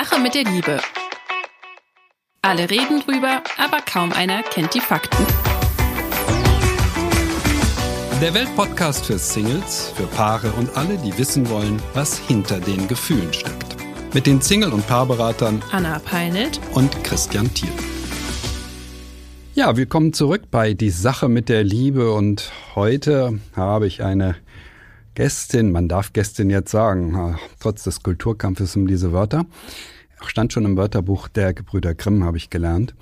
Sache mit der Liebe. Alle reden drüber, aber kaum einer kennt die Fakten. Der Weltpodcast für Singles, für Paare und alle, die wissen wollen, was hinter den Gefühlen steckt. Mit den Single- und Paarberatern Anna Peinelt und Christian Thiel. Ja, willkommen zurück bei Die Sache mit der Liebe und heute habe ich eine Gästin, man darf Gästin jetzt sagen, trotz des Kulturkampfes um diese Wörter. Stand schon im Wörterbuch der Gebrüder Grimm, habe ich gelernt.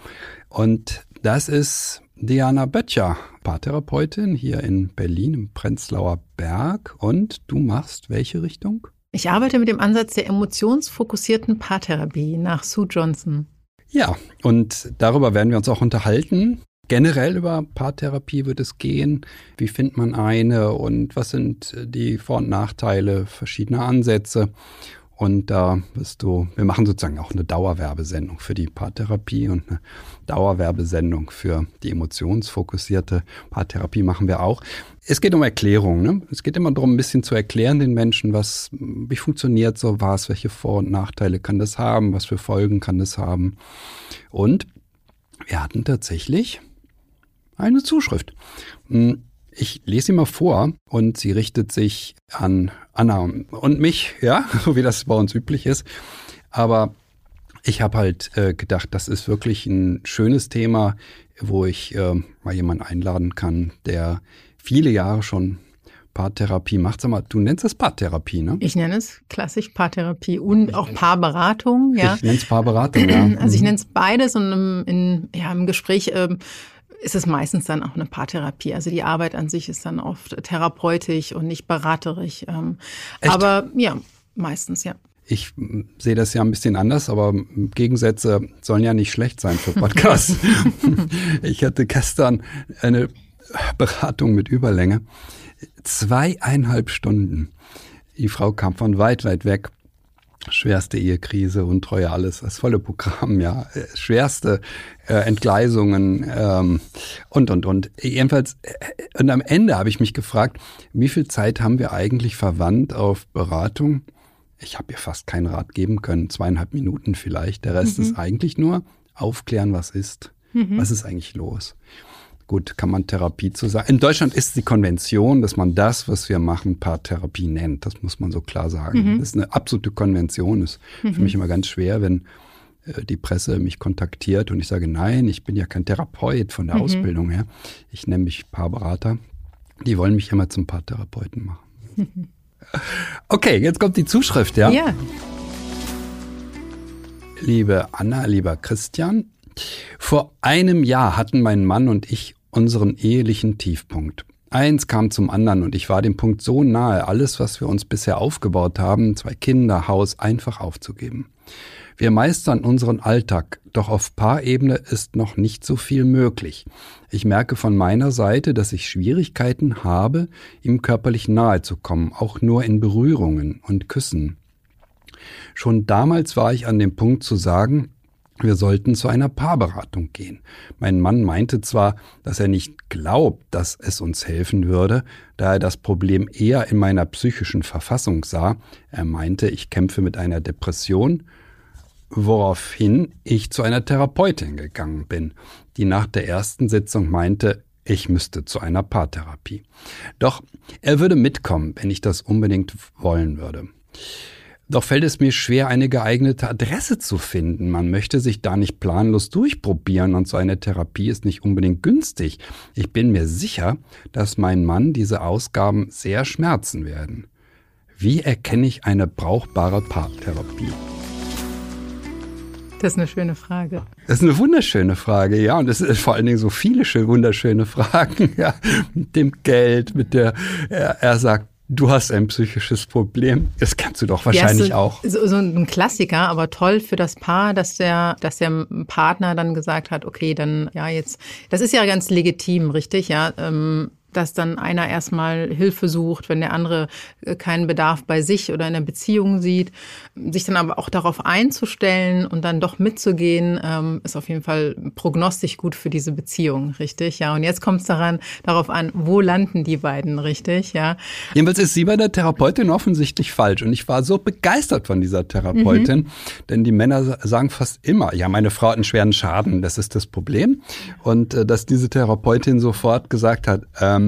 Und das ist Diana Böttcher, Paartherapeutin hier in Berlin im Prenzlauer Berg. Und du machst welche Richtung? Ich arbeite mit dem Ansatz der emotionsfokussierten Paartherapie nach Sue Johnson. Ja, und darüber werden wir uns auch unterhalten. Generell über Paartherapie wird es gehen. Wie findet man eine und was sind die Vor- und Nachteile verschiedener Ansätze? Und da bist du, wir machen sozusagen auch eine Dauerwerbesendung für die Paartherapie und eine Dauerwerbesendung für die emotionsfokussierte Paartherapie machen wir auch. Es geht um Erklärung. Ne? Es geht immer darum, ein bisschen zu erklären den Menschen, was, wie funktioniert sowas, welche Vor- und Nachteile kann das haben, was für Folgen kann das haben. Und wir hatten tatsächlich eine Zuschrift. Hm, ich lese sie mal vor und sie richtet sich an Anna und mich, ja, so wie das bei uns üblich ist. Aber ich habe halt äh, gedacht, das ist wirklich ein schönes Thema, wo ich äh, mal jemanden einladen kann, der viele Jahre schon Paartherapie macht. Sag mal, du nennst es Paartherapie, ne? Ich nenne es klassisch Paartherapie und auch Paarberatung, ja. Ich nenne es Paarberatung, ja. Also ich nenne es beides und im, in, ja, im Gespräch ähm, ist es meistens dann auch eine Paartherapie. Also die Arbeit an sich ist dann oft therapeutisch und nicht beraterisch. Ähm, aber ja, meistens, ja. Ich sehe das ja ein bisschen anders, aber Gegensätze sollen ja nicht schlecht sein für Podcasts. ich hatte gestern eine Beratung mit Überlänge. Zweieinhalb Stunden. Die Frau kam von weit, weit weg. Schwerste Ehekrise, Untreue, alles, das volle Programm, ja. Schwerste äh, Entgleisungen ähm, und, und, und. Jedenfalls, äh, und am Ende habe ich mich gefragt, wie viel Zeit haben wir eigentlich verwandt auf Beratung? Ich habe ihr fast keinen Rat geben können, zweieinhalb Minuten vielleicht. Der Rest mhm. ist eigentlich nur aufklären, was ist. Mhm. Was ist eigentlich los? Gut, kann man Therapie zu sagen. In Deutschland ist die Konvention, dass man das, was wir machen, Paartherapie nennt. Das muss man so klar sagen. Mhm. Das ist eine absolute Konvention. Das ist mhm. für mich immer ganz schwer, wenn äh, die Presse mich kontaktiert und ich sage, nein, ich bin ja kein Therapeut von der mhm. Ausbildung her. Ich nenne mich Paarberater. Die wollen mich immer zum Paartherapeuten machen. Okay, jetzt kommt die Zuschrift, ja? Ja. Liebe Anna, lieber Christian, vor einem Jahr hatten mein Mann und ich unseren ehelichen Tiefpunkt. Eins kam zum anderen und ich war dem Punkt so nahe, alles, was wir uns bisher aufgebaut haben, zwei Kinder, Haus, einfach aufzugeben. Wir meistern unseren Alltag, doch auf Paarebene ist noch nicht so viel möglich. Ich merke von meiner Seite, dass ich Schwierigkeiten habe, ihm körperlich nahe zu kommen, auch nur in Berührungen und Küssen. Schon damals war ich an dem Punkt zu sagen, wir sollten zu einer Paarberatung gehen. Mein Mann meinte zwar, dass er nicht glaubt, dass es uns helfen würde, da er das Problem eher in meiner psychischen Verfassung sah. Er meinte, ich kämpfe mit einer Depression, woraufhin ich zu einer Therapeutin gegangen bin, die nach der ersten Sitzung meinte, ich müsste zu einer Paartherapie. Doch er würde mitkommen, wenn ich das unbedingt wollen würde. Doch fällt es mir schwer, eine geeignete Adresse zu finden. Man möchte sich da nicht planlos durchprobieren und so eine Therapie ist nicht unbedingt günstig. Ich bin mir sicher, dass mein Mann diese Ausgaben sehr schmerzen werden. Wie erkenne ich eine brauchbare Paartherapie? Das ist eine schöne Frage. Das ist eine wunderschöne Frage, ja. Und es sind vor allen Dingen so viele schön, wunderschöne Fragen, ja. Mit dem Geld, mit der, er, er sagt, Du hast ein psychisches Problem. Das kennst du doch wahrscheinlich ja, so, auch. So, so ein Klassiker, aber toll für das Paar, dass der, dass der Partner dann gesagt hat, okay, dann ja jetzt, das ist ja ganz legitim, richtig, ja. Ähm, dass dann einer erstmal Hilfe sucht, wenn der andere äh, keinen Bedarf bei sich oder in der Beziehung sieht. Sich dann aber auch darauf einzustellen und dann doch mitzugehen, ähm, ist auf jeden Fall prognostisch gut für diese Beziehung, richtig? Ja, und jetzt kommt es daran, darauf an, wo landen die beiden, richtig? Ja. Jedenfalls ist sie bei der Therapeutin offensichtlich falsch. Und ich war so begeistert von dieser Therapeutin, mhm. denn die Männer sagen fast immer, ja, meine Frau hat einen schweren Schaden, das ist das Problem. Und äh, dass diese Therapeutin sofort gesagt hat, ähm,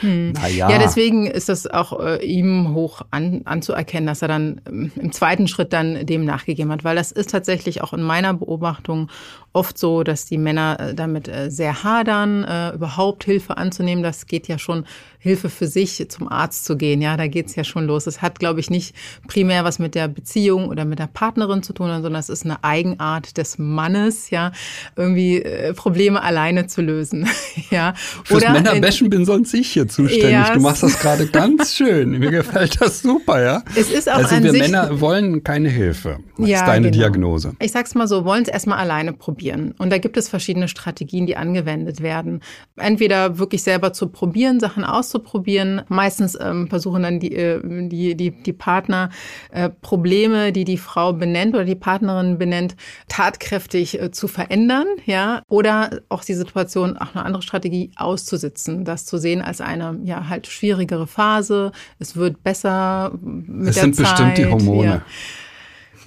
hm. naja. Ja, deswegen ist das auch äh, ihm hoch an, anzuerkennen, dass er dann ähm, im zweiten Schritt dann dem nachgegeben hat, weil das ist tatsächlich auch in meiner Beobachtung oft so, dass die Männer äh, damit äh, sehr hadern, äh, überhaupt Hilfe anzunehmen. Das geht ja schon Hilfe für sich, zum Arzt zu gehen. Ja, da geht's ja schon los. Es hat, glaube ich, nicht primär was mit der Beziehung oder mit der Partnerin zu tun, sondern es ist eine Eigenart des Mannes, ja, irgendwie Probleme alleine zu lösen. ja. Fürs oder Männerbäschen bin sonst ich hier zuständig. Ja, du machst das gerade ganz schön. Mir gefällt das super, ja. Es ist auch also wir Männer wollen keine Hilfe. Das ja, ist deine genau. Diagnose. Ich sag's mal so, wollen es erstmal alleine probieren. Und da gibt es verschiedene Strategien, die angewendet werden. Entweder wirklich selber zu probieren, Sachen auszuprobieren. Meistens ähm, versuchen dann die, äh, die, die, die Partner äh, Probleme, die die Frau benennt oder die Partnerin benennt, tatkräftig äh, zu verändern, ja, oder auch die Situation, auch eine andere Strategie auszusitzen, das zu sehen als eine ja halt schwierigere Phase. Es wird besser mit es der sind Zeit. bestimmt die Hormone. Ja.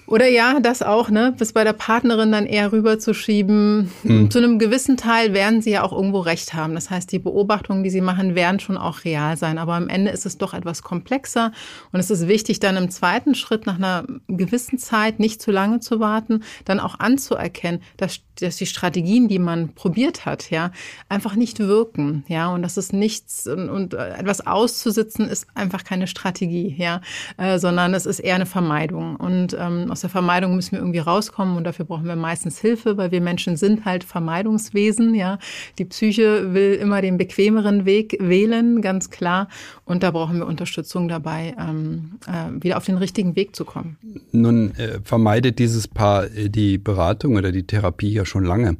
Oder ja, das auch, ne? Bis bei der Partnerin dann eher rüberzuschieben. Mhm. Zu einem gewissen Teil werden sie ja auch irgendwo recht haben. Das heißt, die Beobachtungen, die sie machen, werden schon auch real sein. Aber am Ende ist es doch etwas komplexer. Und es ist wichtig, dann im zweiten Schritt nach einer gewissen Zeit nicht zu lange zu warten, dann auch anzuerkennen, dass, dass die Strategien, die man probiert hat, ja, einfach nicht wirken. Ja, und das ist nichts und, und etwas auszusitzen ist einfach keine Strategie, ja, äh, sondern es ist eher eine Vermeidung. Und ähm, aus der Vermeidung müssen wir irgendwie rauskommen und dafür brauchen wir meistens Hilfe, weil wir Menschen sind halt Vermeidungswesen, ja. Die Psyche will immer den bequemeren Weg wählen, ganz klar. Und da brauchen wir Unterstützung dabei, ähm, äh, wieder auf den richtigen Weg zu kommen. Nun äh, vermeidet dieses Paar äh, die Beratung oder die Therapie ja schon lange.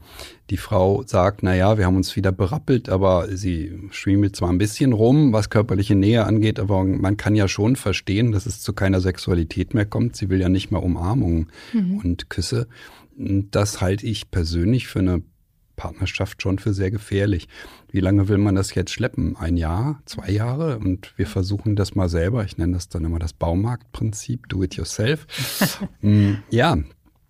Die Frau sagt, na ja, wir haben uns wieder berappelt, aber sie schwiemelt zwar ein bisschen rum, was körperliche Nähe angeht, aber man kann ja schon verstehen, dass es zu keiner Sexualität mehr kommt. Sie will ja nicht mehr Umarmungen mhm. und Küsse. Das halte ich persönlich für eine Partnerschaft schon für sehr gefährlich. Wie lange will man das jetzt schleppen? Ein Jahr, zwei Jahre? Und wir versuchen das mal selber. Ich nenne das dann immer das Baumarktprinzip, do it yourself. Mm, ja,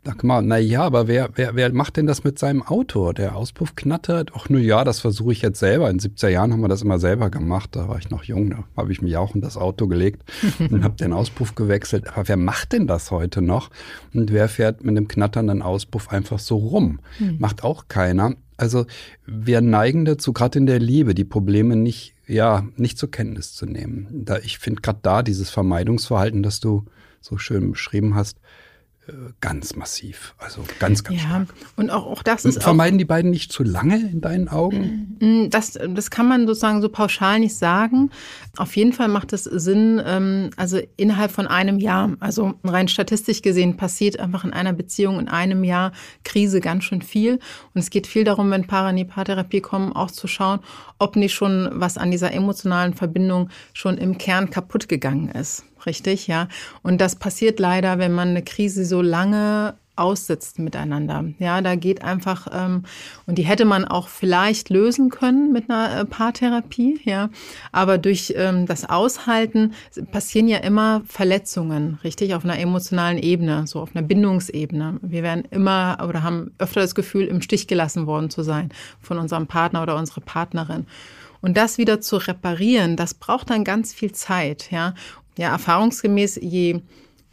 Sag mal, na ja, aber wer, wer, wer macht denn das mit seinem Auto? Der Auspuff knattert? Ach, nur ja, das versuche ich jetzt selber. In 70er Jahren haben wir das immer selber gemacht. Da war ich noch jung, da habe ich mich auch in das Auto gelegt und habe den Auspuff gewechselt. Aber wer macht denn das heute noch? Und wer fährt mit dem knatternden Auspuff einfach so rum? Hm. Macht auch keiner. Also wir neigen dazu, gerade in der Liebe, die Probleme nicht, ja, nicht zur Kenntnis zu nehmen. Da, ich finde gerade da dieses Vermeidungsverhalten, das du so schön beschrieben hast, ganz massiv. Also ganz, ganz ja, stark. Und auch, auch das ist. Vermeiden auch, die beiden nicht zu lange in deinen Augen? Mm, das, das kann man sozusagen so pauschal nicht sagen. Auf jeden Fall macht es Sinn, ähm, also innerhalb von einem Jahr, also rein statistisch gesehen, passiert einfach in einer Beziehung in einem Jahr Krise ganz schön viel. Und es geht viel darum, wenn Paare in die Paartherapie kommen, auch zu schauen, ob nicht schon was an dieser emotionalen Verbindung schon im Kern kaputt gegangen ist richtig, ja. Und das passiert leider, wenn man eine Krise so lange aussitzt miteinander. Ja, da geht einfach, ähm, und die hätte man auch vielleicht lösen können mit einer äh, Paartherapie, ja. Aber durch ähm, das Aushalten passieren ja immer Verletzungen, richtig, auf einer emotionalen Ebene, so auf einer Bindungsebene. Wir werden immer oder haben öfter das Gefühl, im Stich gelassen worden zu sein von unserem Partner oder unserer Partnerin. Und das wieder zu reparieren, das braucht dann ganz viel Zeit, ja. Ja, erfahrungsgemäß, je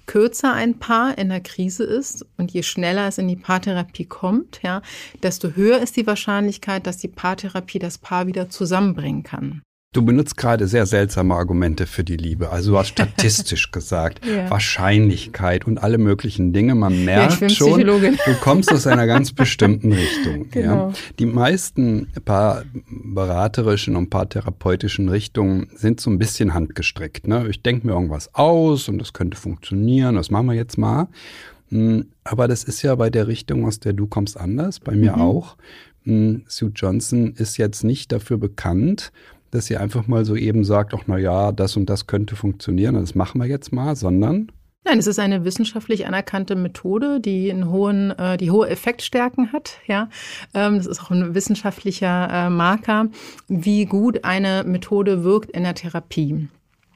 kürzer ein Paar in der Krise ist und je schneller es in die Paartherapie kommt, ja, desto höher ist die Wahrscheinlichkeit, dass die Paartherapie das Paar wieder zusammenbringen kann. Du benutzt gerade sehr seltsame Argumente für die Liebe. Also du hast statistisch gesagt, ja. Wahrscheinlichkeit und alle möglichen Dinge. Man merkt ja, schon, du kommst aus einer ganz bestimmten Richtung. Genau. Ja. Die meisten paar beraterischen und paar therapeutischen Richtungen sind so ein bisschen handgestrickt. Ne? Ich denke mir irgendwas aus und das könnte funktionieren, das machen wir jetzt mal. Hm, aber das ist ja bei der Richtung, aus der du kommst, anders, bei mir mhm. auch. Hm, Sue Johnson ist jetzt nicht dafür bekannt, dass sie einfach mal so eben sagt, ach na ja, das und das könnte funktionieren, das machen wir jetzt mal, sondern Nein, es ist eine wissenschaftlich anerkannte Methode, die einen hohen, äh, die hohe Effektstärken hat. Ja, ähm, das ist auch ein wissenschaftlicher äh, Marker, wie gut eine Methode wirkt in der Therapie.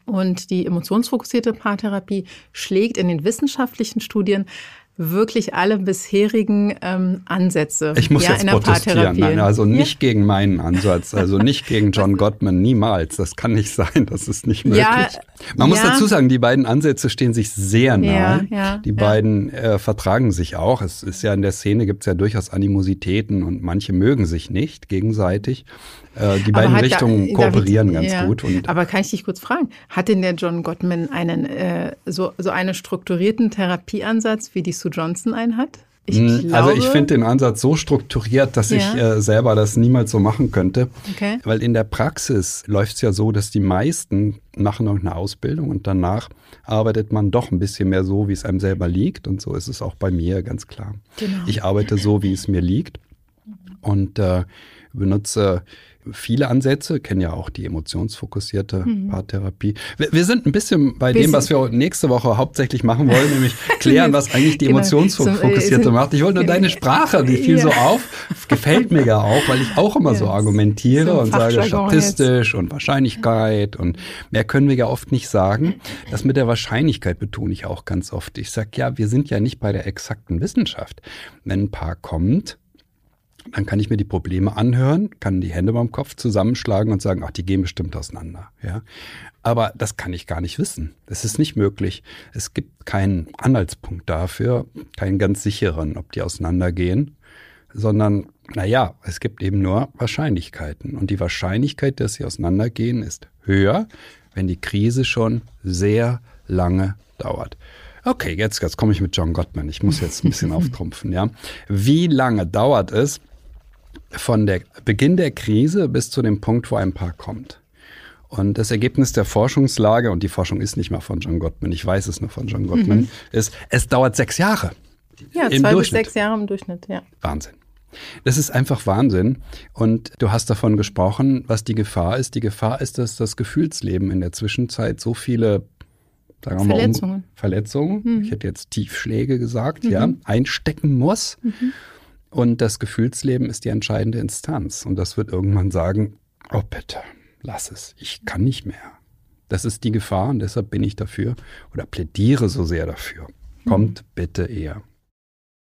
Und die emotionsfokussierte Paartherapie schlägt in den wissenschaftlichen Studien wirklich alle bisherigen ähm, Ansätze. Ich muss ja, jetzt protestieren. Nein, also nicht ja. gegen meinen Ansatz, also nicht gegen John Gottman, niemals. Das kann nicht sein, das ist nicht möglich. Ja, Man muss dazu sagen, die beiden Ansätze stehen sich sehr nahe. die beiden äh, vertragen sich auch. Es ist ja in der Szene gibt es ja durchaus Animositäten und manche mögen sich nicht gegenseitig. Äh, die beiden Richtungen da, kooperieren ich, ganz ja. gut. Aber kann ich dich kurz fragen, hat denn der John Gottman einen äh, so, so einen strukturierten Therapieansatz, wie die Sue Johnson einen hat? Ich glaube, also ich finde den Ansatz so strukturiert, dass ja. ich äh, selber das niemals so machen könnte. Okay. Weil in der Praxis läuft es ja so, dass die meisten machen noch eine Ausbildung und danach arbeitet man doch ein bisschen mehr so, wie es einem selber liegt. Und so ist es auch bei mir ganz klar. Genau. Ich arbeite so, wie es mir liegt und äh, benutze viele Ansätze, kennen ja auch die emotionsfokussierte mhm. Paartherapie. Wir, wir, sind ein bisschen bei wir dem, was wir nächste Woche hauptsächlich machen wollen, nämlich klären, was eigentlich die genau. emotionsfokussierte macht. Ich wollte nur deine Sprache, die fiel ja. so auf, gefällt mir ja auch, weil ich auch immer ja, so argumentiere so und sage statistisch und Wahrscheinlichkeit und mehr können wir ja oft nicht sagen. Das mit der Wahrscheinlichkeit betone ich auch ganz oft. Ich sage ja, wir sind ja nicht bei der exakten Wissenschaft. Wenn ein Paar kommt, dann kann ich mir die Probleme anhören, kann die Hände beim Kopf zusammenschlagen und sagen, ach, die gehen bestimmt auseinander. Ja, aber das kann ich gar nicht wissen. Das ist nicht möglich. Es gibt keinen Anhaltspunkt dafür, keinen ganz sicheren, ob die auseinandergehen, sondern naja, es gibt eben nur Wahrscheinlichkeiten. Und die Wahrscheinlichkeit, dass sie auseinandergehen, ist höher, wenn die Krise schon sehr lange dauert. Okay, jetzt, jetzt komme ich mit John Gottman. Ich muss jetzt ein bisschen auftrumpfen, ja. Wie lange dauert es, von der Beginn der Krise bis zu dem Punkt, wo ein Paar kommt. Und das Ergebnis der Forschungslage, und die Forschung ist nicht mal von John Gottman, ich weiß es nur von John Gottman, mhm. ist, es dauert sechs Jahre. Ja, zwei bis sechs Jahre im Durchschnitt, ja. Wahnsinn. Das ist einfach Wahnsinn. Und du hast davon gesprochen, was die Gefahr ist. Die Gefahr ist, dass das Gefühlsleben in der Zwischenzeit so viele sagen wir mal, Verletzungen, Verletzungen mhm. ich hätte jetzt Tiefschläge gesagt, mhm. ja, einstecken muss. Mhm. Und das Gefühlsleben ist die entscheidende Instanz. Und das wird irgendwann sagen, oh bitte, lass es, ich kann nicht mehr. Das ist die Gefahr und deshalb bin ich dafür oder plädiere so sehr dafür. Kommt bitte eher.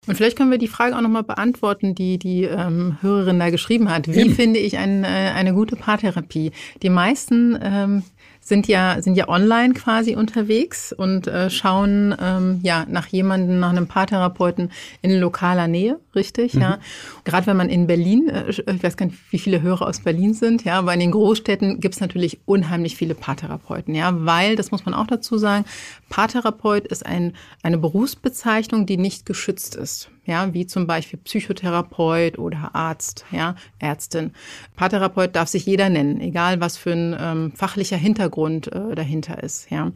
Und vielleicht können wir die Frage auch nochmal beantworten, die die ähm, Hörerin da geschrieben hat. Wie Eben. finde ich ein, äh, eine gute Paartherapie? Die meisten ähm, sind ja, sind ja online quasi unterwegs und äh, schauen ähm, ja nach jemandem, nach einem Paartherapeuten in lokaler Nähe, richtig? Mhm. Ja. Gerade wenn man in Berlin, äh, ich weiß gar nicht, wie viele Hörer aus Berlin sind, ja, aber in den Großstädten gibt es natürlich unheimlich viele Paartherapeuten, ja, weil, das muss man auch dazu sagen, Paartherapeut ist ein, eine Berufsbezeichnung, die nicht geschützt ist ja, wie zum Beispiel Psychotherapeut oder Arzt, ja, Ärztin. Paartherapeut darf sich jeder nennen, egal was für ein ähm, fachlicher Hintergrund äh, dahinter ist, ja.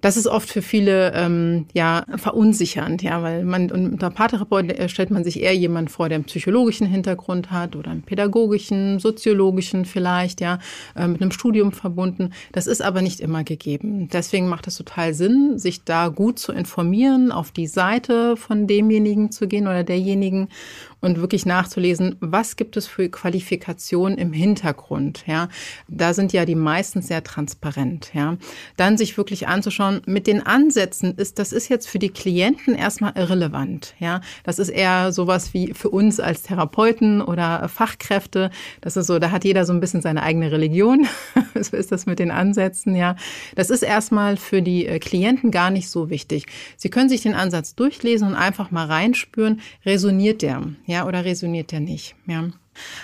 Das ist oft für viele ähm, ja verunsichernd, ja, weil man unter Paartherapeut äh, stellt man sich eher jemand vor, der einen psychologischen Hintergrund hat oder einen pädagogischen, soziologischen vielleicht, ja, äh, mit einem Studium verbunden. Das ist aber nicht immer gegeben. Deswegen macht es total Sinn, sich da gut zu informieren, auf die Seite von demjenigen zu gehen oder derjenigen und wirklich nachzulesen, was gibt es für Qualifikationen im Hintergrund, ja. Da sind ja die meisten sehr transparent, ja. Dann sich wirklich anzuschauen, mit den Ansätzen ist, das ist jetzt für die Klienten erstmal irrelevant, ja. Das ist eher sowas wie für uns als Therapeuten oder Fachkräfte. Das ist so, da hat jeder so ein bisschen seine eigene Religion. so ist das mit den Ansätzen, ja. Das ist erstmal für die äh, Klienten gar nicht so wichtig. Sie können sich den Ansatz durchlesen und einfach mal reinspüren, resoniert der, ja, oder resoniert der nicht, ja.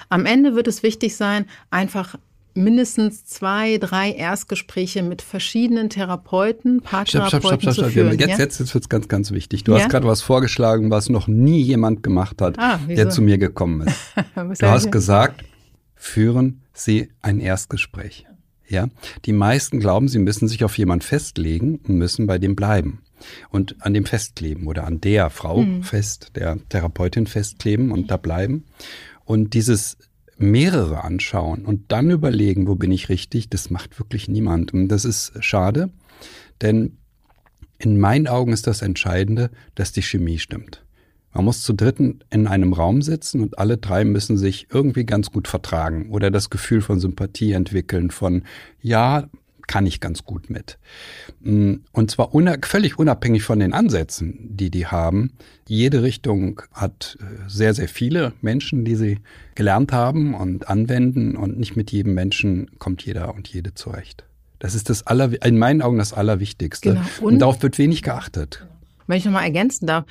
Am Ende wird es wichtig sein, einfach mindestens zwei, drei Erstgespräche mit verschiedenen Therapeuten, Paartherapeuten stopp, stopp, stopp, stopp, zu führen. Jetzt, ja? jetzt, jetzt wird es ganz, ganz wichtig. Du ja? hast gerade was vorgeschlagen, was noch nie jemand gemacht hat, ah, der zu mir gekommen ist. du hast gesagt, führen Sie ein Erstgespräch. Ja, die meisten glauben, sie müssen sich auf jemand festlegen und müssen bei dem bleiben und an dem festkleben oder an der Frau mhm. fest, der Therapeutin festkleben und da bleiben. Und dieses mehrere anschauen und dann überlegen, wo bin ich richtig, das macht wirklich niemand. Und das ist schade, denn in meinen Augen ist das Entscheidende, dass die Chemie stimmt. Man muss zu dritten in einem Raum sitzen und alle drei müssen sich irgendwie ganz gut vertragen oder das Gefühl von Sympathie entwickeln, von ja, kann ich ganz gut mit. Mm, und zwar una völlig unabhängig von den Ansätzen, die die haben. Jede Richtung hat äh, sehr, sehr viele Menschen, die sie gelernt haben und anwenden und nicht mit jedem Menschen kommt jeder und jede zurecht. Das ist das aller, in meinen Augen das Allerwichtigste. Genau. Und, und darauf wird wenig geachtet. Wenn ich nochmal ergänzen darf,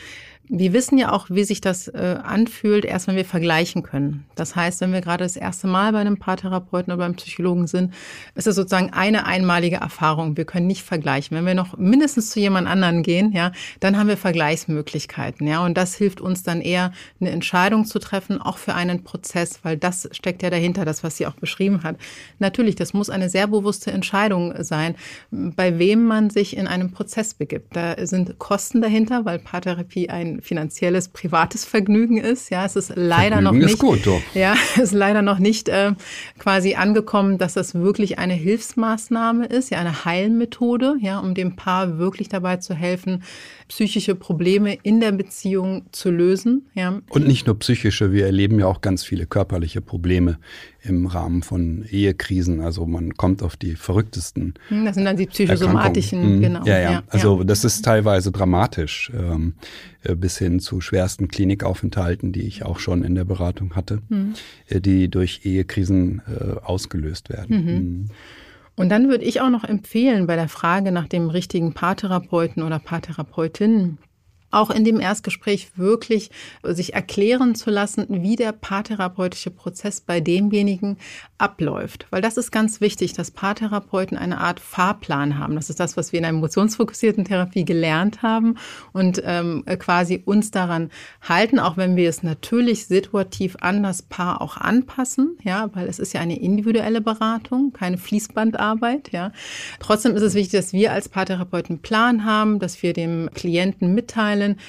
wir wissen ja auch, wie sich das äh, anfühlt, erst wenn wir vergleichen können. Das heißt, wenn wir gerade das erste Mal bei einem Paartherapeuten oder beim Psychologen sind, ist es sozusagen eine einmalige Erfahrung. Wir können nicht vergleichen. Wenn wir noch mindestens zu jemand anderen gehen, ja, dann haben wir Vergleichsmöglichkeiten, ja, und das hilft uns dann eher, eine Entscheidung zu treffen, auch für einen Prozess, weil das steckt ja dahinter, das, was sie auch beschrieben hat. Natürlich, das muss eine sehr bewusste Entscheidung sein, bei wem man sich in einem Prozess begibt. Da sind Kosten dahinter, weil Paartherapie ein finanzielles, privates Vergnügen ist. Ja, es ist leider Vergnügen noch nicht. Ist gut, doch. Ja, ist leider noch nicht äh, quasi angekommen, dass das wirklich eine Hilfsmaßnahme ist, ja, eine Heilmethode, ja, um dem Paar wirklich dabei zu helfen, psychische Probleme in der Beziehung zu lösen. Ja. Und nicht nur psychische, wir erleben ja auch ganz viele körperliche Probleme im Rahmen von Ehekrisen. Also man kommt auf die verrücktesten. Hm, das sind dann die psychosomatischen, mhm. genau. Ja, ja. Also ja. das ist teilweise dramatisch, ähm, äh, bis hin zu schwersten Klinikaufenthalten, die ich auch schon in der Beratung hatte, mhm. die durch Ehekrisen äh, ausgelöst werden. Mhm. mhm. Und dann würde ich auch noch empfehlen, bei der Frage nach dem richtigen Paartherapeuten oder Paartherapeutin, auch in dem Erstgespräch wirklich sich erklären zu lassen, wie der paartherapeutische Prozess bei demjenigen abläuft. Weil das ist ganz wichtig, dass Paartherapeuten eine Art Fahrplan haben. Das ist das, was wir in der emotionsfokussierten Therapie gelernt haben und ähm, quasi uns daran halten, auch wenn wir es natürlich situativ an das Paar auch anpassen, ja, weil es ist ja eine individuelle Beratung, keine Fließbandarbeit, ja. Trotzdem ist es wichtig, dass wir als Paartherapeuten einen Plan haben, dass wir dem Klienten mitteilen, können,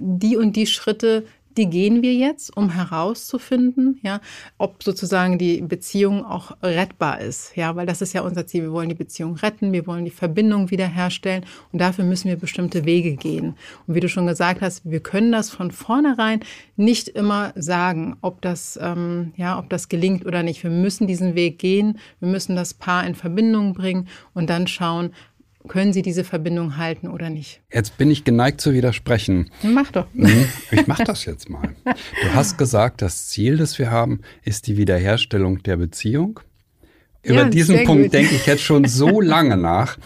die und die Schritte, die gehen wir jetzt, um herauszufinden, ja, ob sozusagen die Beziehung auch rettbar ist, ja, weil das ist ja unser Ziel. Wir wollen die Beziehung retten, wir wollen die Verbindung wiederherstellen und dafür müssen wir bestimmte Wege gehen. Und wie du schon gesagt hast, wir können das von vornherein nicht immer sagen, ob das, ähm, ja, ob das gelingt oder nicht. Wir müssen diesen Weg gehen, wir müssen das Paar in Verbindung bringen und dann schauen, können Sie diese Verbindung halten oder nicht? Jetzt bin ich geneigt zu widersprechen. Mach doch. Mhm. Ich mach das jetzt mal. Du hast gesagt, das Ziel, das wir haben, ist die Wiederherstellung der Beziehung. Über ja, diesen Punkt gut. denke ich jetzt schon so lange nach.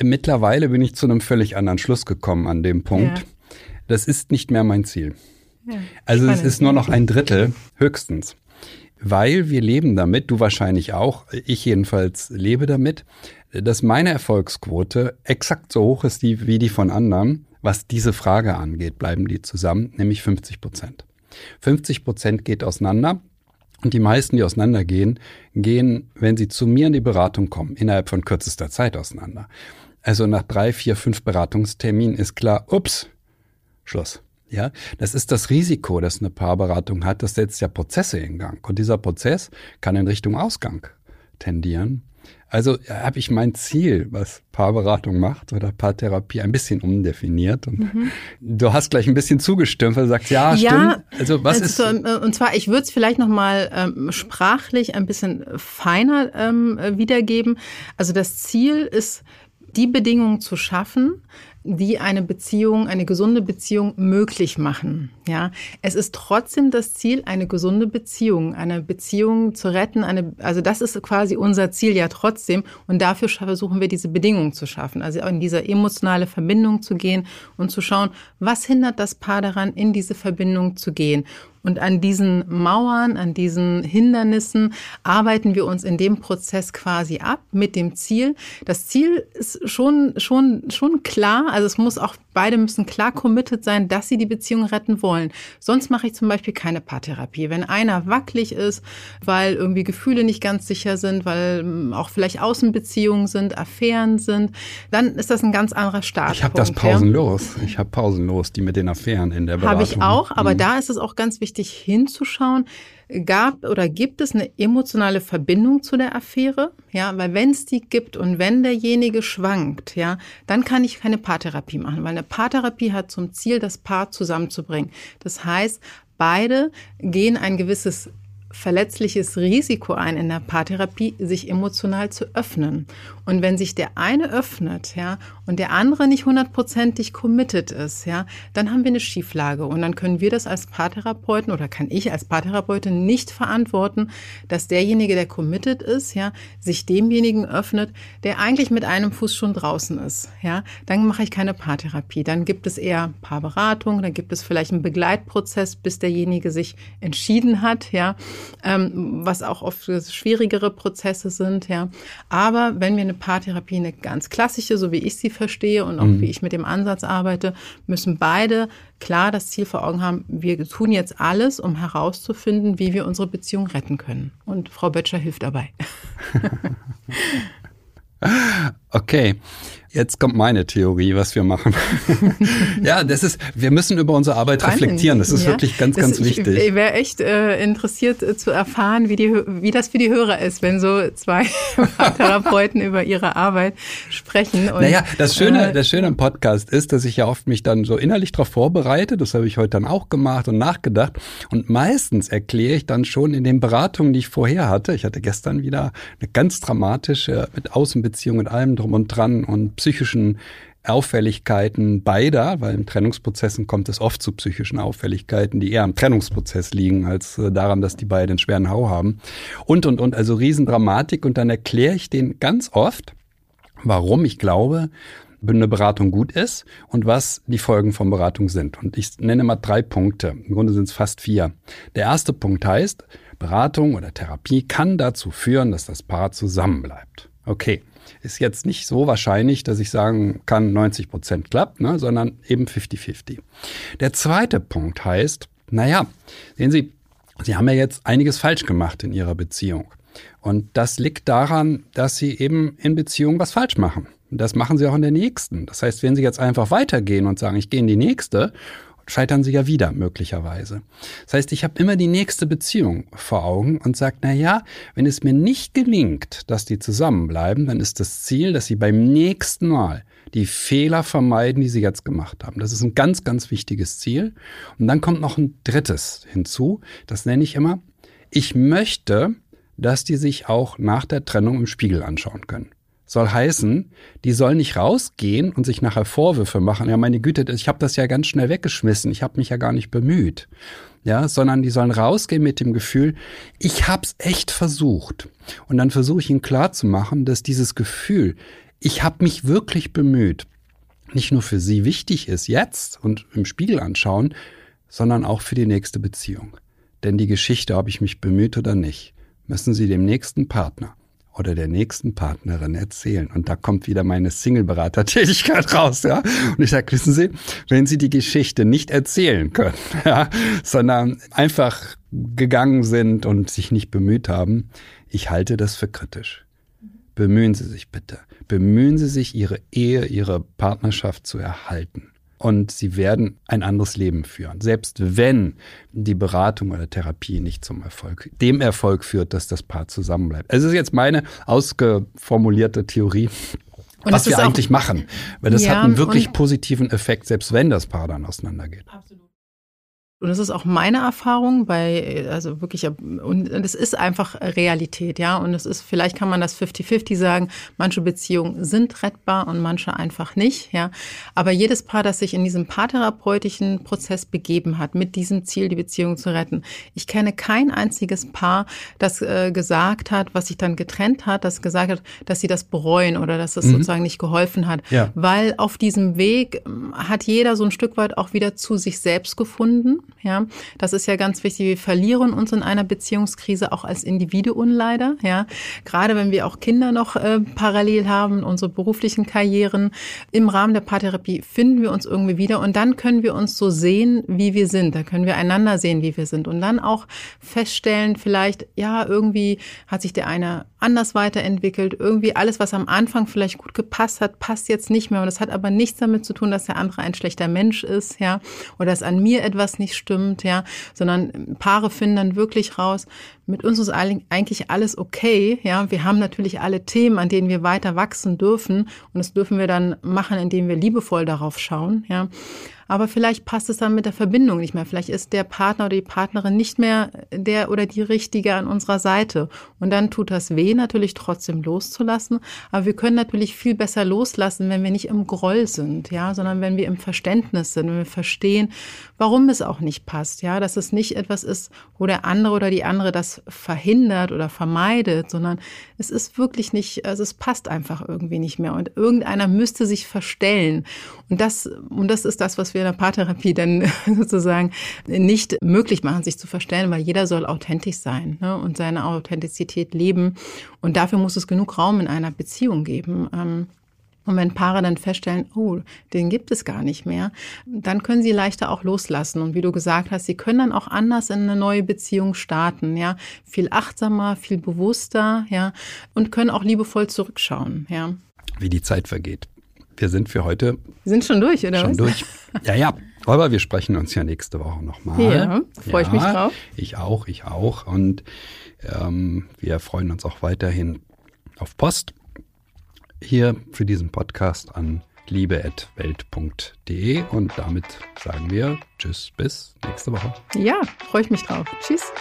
Mittlerweile bin ich zu einem völlig anderen Schluss gekommen an dem Punkt. Ja. Das ist nicht mehr mein Ziel. Ja, also spannend. es ist nur noch ein Drittel, höchstens. Weil wir leben damit, du wahrscheinlich auch, ich jedenfalls lebe damit, dass meine Erfolgsquote exakt so hoch ist wie die von anderen. Was diese Frage angeht, bleiben die zusammen, nämlich 50 Prozent. 50 Prozent geht auseinander. Und die meisten, die auseinandergehen, gehen, wenn sie zu mir in die Beratung kommen, innerhalb von kürzester Zeit auseinander. Also nach drei, vier, fünf Beratungsterminen ist klar, ups, Schluss. Ja, das ist das Risiko, das eine Paarberatung hat. Das setzt ja Prozesse in Gang. Und dieser Prozess kann in Richtung Ausgang tendieren. Also habe ich mein Ziel, was Paarberatung macht oder Paartherapie, ein bisschen umdefiniert. Und mhm. du hast gleich ein bisschen zugestimmt, weil du sagst, ja, ja stimmt. Also was also, ist? Äh, und zwar, ich würde es vielleicht nochmal ähm, sprachlich ein bisschen feiner ähm, wiedergeben. Also das Ziel ist, die Bedingungen zu schaffen, die eine Beziehung, eine gesunde Beziehung möglich machen. Ja, es ist trotzdem das Ziel, eine gesunde Beziehung, eine Beziehung zu retten. Eine, also das ist quasi unser Ziel ja trotzdem. Und dafür versuchen wir diese Bedingungen zu schaffen. Also in diese emotionale Verbindung zu gehen und zu schauen, was hindert das Paar daran, in diese Verbindung zu gehen. Und an diesen Mauern, an diesen Hindernissen arbeiten wir uns in dem Prozess quasi ab mit dem Ziel. Das Ziel ist schon, schon, schon klar. Also es muss auch, beide müssen klar committed sein, dass sie die Beziehung retten wollen. Sonst mache ich zum Beispiel keine Paartherapie. Wenn einer wackelig ist, weil irgendwie Gefühle nicht ganz sicher sind, weil ähm, auch vielleicht Außenbeziehungen sind, Affären sind, dann ist das ein ganz anderer Start. Ich habe das pausenlos. Ich habe pausenlos, die mit den Affären in der Beratung. Habe ich auch, aber mhm. da ist es auch ganz wichtig, hinzuschauen, gab oder gibt es eine emotionale Verbindung zu der Affäre? Ja, weil wenn es die gibt und wenn derjenige schwankt, ja, dann kann ich keine Paartherapie machen, weil eine Paartherapie hat zum Ziel, das Paar zusammenzubringen. Das heißt, beide gehen ein gewisses verletzliches Risiko ein in der Paartherapie, sich emotional zu öffnen. Und wenn sich der eine öffnet, ja, und der andere nicht hundertprozentig committed ist, ja, dann haben wir eine Schieflage. Und dann können wir das als Paartherapeuten oder kann ich als Paartherapeutin nicht verantworten, dass derjenige, der committed ist, ja, sich demjenigen öffnet, der eigentlich mit einem Fuß schon draußen ist, ja. Dann mache ich keine Paartherapie. Dann gibt es eher Paarberatung, dann gibt es vielleicht einen Begleitprozess, bis derjenige sich entschieden hat, ja ähm, was auch oft schwierigere Prozesse sind, ja. Aber wenn wir eine Paartherapie, eine ganz klassische, so wie ich sie verstehe und auch mhm. wie ich mit dem Ansatz arbeite, müssen beide klar das Ziel vor Augen haben, wir tun jetzt alles, um herauszufinden, wie wir unsere Beziehung retten können. Und Frau Böttcher hilft dabei. okay. Jetzt kommt meine Theorie, was wir machen. ja, das ist, wir müssen über unsere Arbeit Spannend. reflektieren. Das ist ja, wirklich ganz, ganz ich, wichtig. Ich wäre echt äh, interessiert äh, zu erfahren, wie, die, wie das für die Hörer ist, wenn so zwei Therapeuten über ihre Arbeit sprechen. Und, naja, das Schöne, äh, das Schöne am Podcast ist, dass ich ja oft mich dann so innerlich darauf vorbereite. Das habe ich heute dann auch gemacht und nachgedacht. Und meistens erkläre ich dann schon in den Beratungen, die ich vorher hatte. Ich hatte gestern wieder eine ganz dramatische mit Außenbeziehungen und allem drum und dran und psychischen Auffälligkeiten beider, weil in Trennungsprozessen kommt es oft zu psychischen Auffälligkeiten, die eher am Trennungsprozess liegen, als äh, daran, dass die beiden einen schweren Hau haben. Und, und, und, also Riesendramatik. Und dann erkläre ich denen ganz oft, warum ich glaube, eine Beratung gut ist und was die Folgen von Beratung sind. Und ich nenne mal drei Punkte. Im Grunde sind es fast vier. Der erste Punkt heißt, Beratung oder Therapie kann dazu führen, dass das Paar zusammenbleibt. Okay ist jetzt nicht so wahrscheinlich, dass ich sagen kann, 90 Prozent klappt, ne, sondern eben 50-50. Der zweite Punkt heißt, naja, sehen Sie, Sie haben ja jetzt einiges falsch gemacht in Ihrer Beziehung. Und das liegt daran, dass Sie eben in Beziehungen was falsch machen. Das machen Sie auch in der nächsten. Das heißt, wenn Sie jetzt einfach weitergehen und sagen, ich gehe in die nächste scheitern sie ja wieder möglicherweise. Das heißt, ich habe immer die nächste Beziehung vor Augen und sage, na ja, wenn es mir nicht gelingt, dass die zusammenbleiben, dann ist das Ziel, dass sie beim nächsten Mal die Fehler vermeiden, die sie jetzt gemacht haben. Das ist ein ganz, ganz wichtiges Ziel. Und dann kommt noch ein drittes hinzu. Das nenne ich immer. Ich möchte, dass die sich auch nach der Trennung im Spiegel anschauen können soll heißen, die sollen nicht rausgehen und sich nachher Vorwürfe machen. Ja, meine Güte, ich habe das ja ganz schnell weggeschmissen, ich habe mich ja gar nicht bemüht. Ja, sondern die sollen rausgehen mit dem Gefühl, ich hab's echt versucht. Und dann versuche ich ihnen klarzumachen, dass dieses Gefühl, ich habe mich wirklich bemüht, nicht nur für sie wichtig ist jetzt und im Spiegel anschauen, sondern auch für die nächste Beziehung. Denn die Geschichte, ob ich mich bemüht oder nicht, müssen sie dem nächsten Partner oder der nächsten Partnerin erzählen. Und da kommt wieder meine Single-Berater-Tätigkeit raus, ja. Und ich sage, wissen Sie, wenn Sie die Geschichte nicht erzählen können, ja, sondern einfach gegangen sind und sich nicht bemüht haben, ich halte das für kritisch. Bemühen Sie sich bitte. Bemühen Sie sich, Ihre Ehe, Ihre Partnerschaft zu erhalten und sie werden ein anderes Leben führen. Selbst wenn die Beratung oder Therapie nicht zum Erfolg, dem Erfolg führt, dass das Paar zusammenbleibt. Es ist jetzt meine ausgeformulierte Theorie. Und was wir eigentlich machen. Weil das ja, hat einen wirklich positiven Effekt, selbst wenn das Paar dann auseinandergeht. Absolut. Und das ist auch meine Erfahrung bei, also wirklich, und es ist einfach Realität, ja. Und es ist, vielleicht kann man das 50-50 sagen, manche Beziehungen sind rettbar und manche einfach nicht, ja. Aber jedes Paar, das sich in diesem paartherapeutischen Prozess begeben hat, mit diesem Ziel, die Beziehung zu retten. Ich kenne kein einziges Paar, das äh, gesagt hat, was sich dann getrennt hat, das gesagt hat, dass sie das bereuen oder dass es mhm. sozusagen nicht geholfen hat. Ja. Weil auf diesem Weg ähm, hat jeder so ein Stück weit auch wieder zu sich selbst gefunden ja, das ist ja ganz wichtig. Wir verlieren uns in einer Beziehungskrise auch als Individuen leider. Ja, gerade wenn wir auch Kinder noch äh, parallel haben, unsere beruflichen Karrieren. Im Rahmen der Paartherapie finden wir uns irgendwie wieder und dann können wir uns so sehen, wie wir sind. Da können wir einander sehen, wie wir sind und dann auch feststellen, vielleicht, ja, irgendwie hat sich der eine anders weiterentwickelt. Irgendwie alles, was am Anfang vielleicht gut gepasst hat, passt jetzt nicht mehr. Und das hat aber nichts damit zu tun, dass der andere ein schlechter Mensch ist, ja, oder dass an mir etwas nicht stimmt, ja, sondern Paare finden dann wirklich raus, mit uns ist eigentlich alles okay, ja. Wir haben natürlich alle Themen, an denen wir weiter wachsen dürfen. Und das dürfen wir dann machen, indem wir liebevoll darauf schauen, ja. Aber vielleicht passt es dann mit der Verbindung nicht mehr. Vielleicht ist der Partner oder die Partnerin nicht mehr der oder die Richtige an unserer Seite. Und dann tut das weh, natürlich trotzdem loszulassen. Aber wir können natürlich viel besser loslassen, wenn wir nicht im Groll sind, ja, sondern wenn wir im Verständnis sind, wenn wir verstehen, warum es auch nicht passt, ja, dass es nicht etwas ist, wo der andere oder die andere das verhindert oder vermeidet, sondern es ist wirklich nicht, also es passt einfach irgendwie nicht mehr. Und irgendeiner müsste sich verstellen. Und das, und das ist das, was wir in der Paartherapie dann sozusagen nicht möglich machen, sich zu verstellen, weil jeder soll authentisch sein ne, und seine Authentizität leben. Und dafür muss es genug Raum in einer Beziehung geben. Ähm, und wenn Paare dann feststellen, oh, den gibt es gar nicht mehr, dann können sie leichter auch loslassen. Und wie du gesagt hast, sie können dann auch anders in eine neue Beziehung starten, ja. Viel achtsamer, viel bewusster, ja. Und können auch liebevoll zurückschauen, ja. Wie die Zeit vergeht. Wir sind für heute. Wir sind schon durch, oder schon was? Schon durch. Ja, ja. Aber wir sprechen uns ja nächste Woche nochmal. Ja, freue ja, ich mich drauf. Ich auch, ich auch. Und ähm, wir freuen uns auch weiterhin auf Post. Hier für diesen Podcast an liebe.welt.de und damit sagen wir Tschüss bis nächste Woche. Ja, freue ich mich drauf. Tschüss.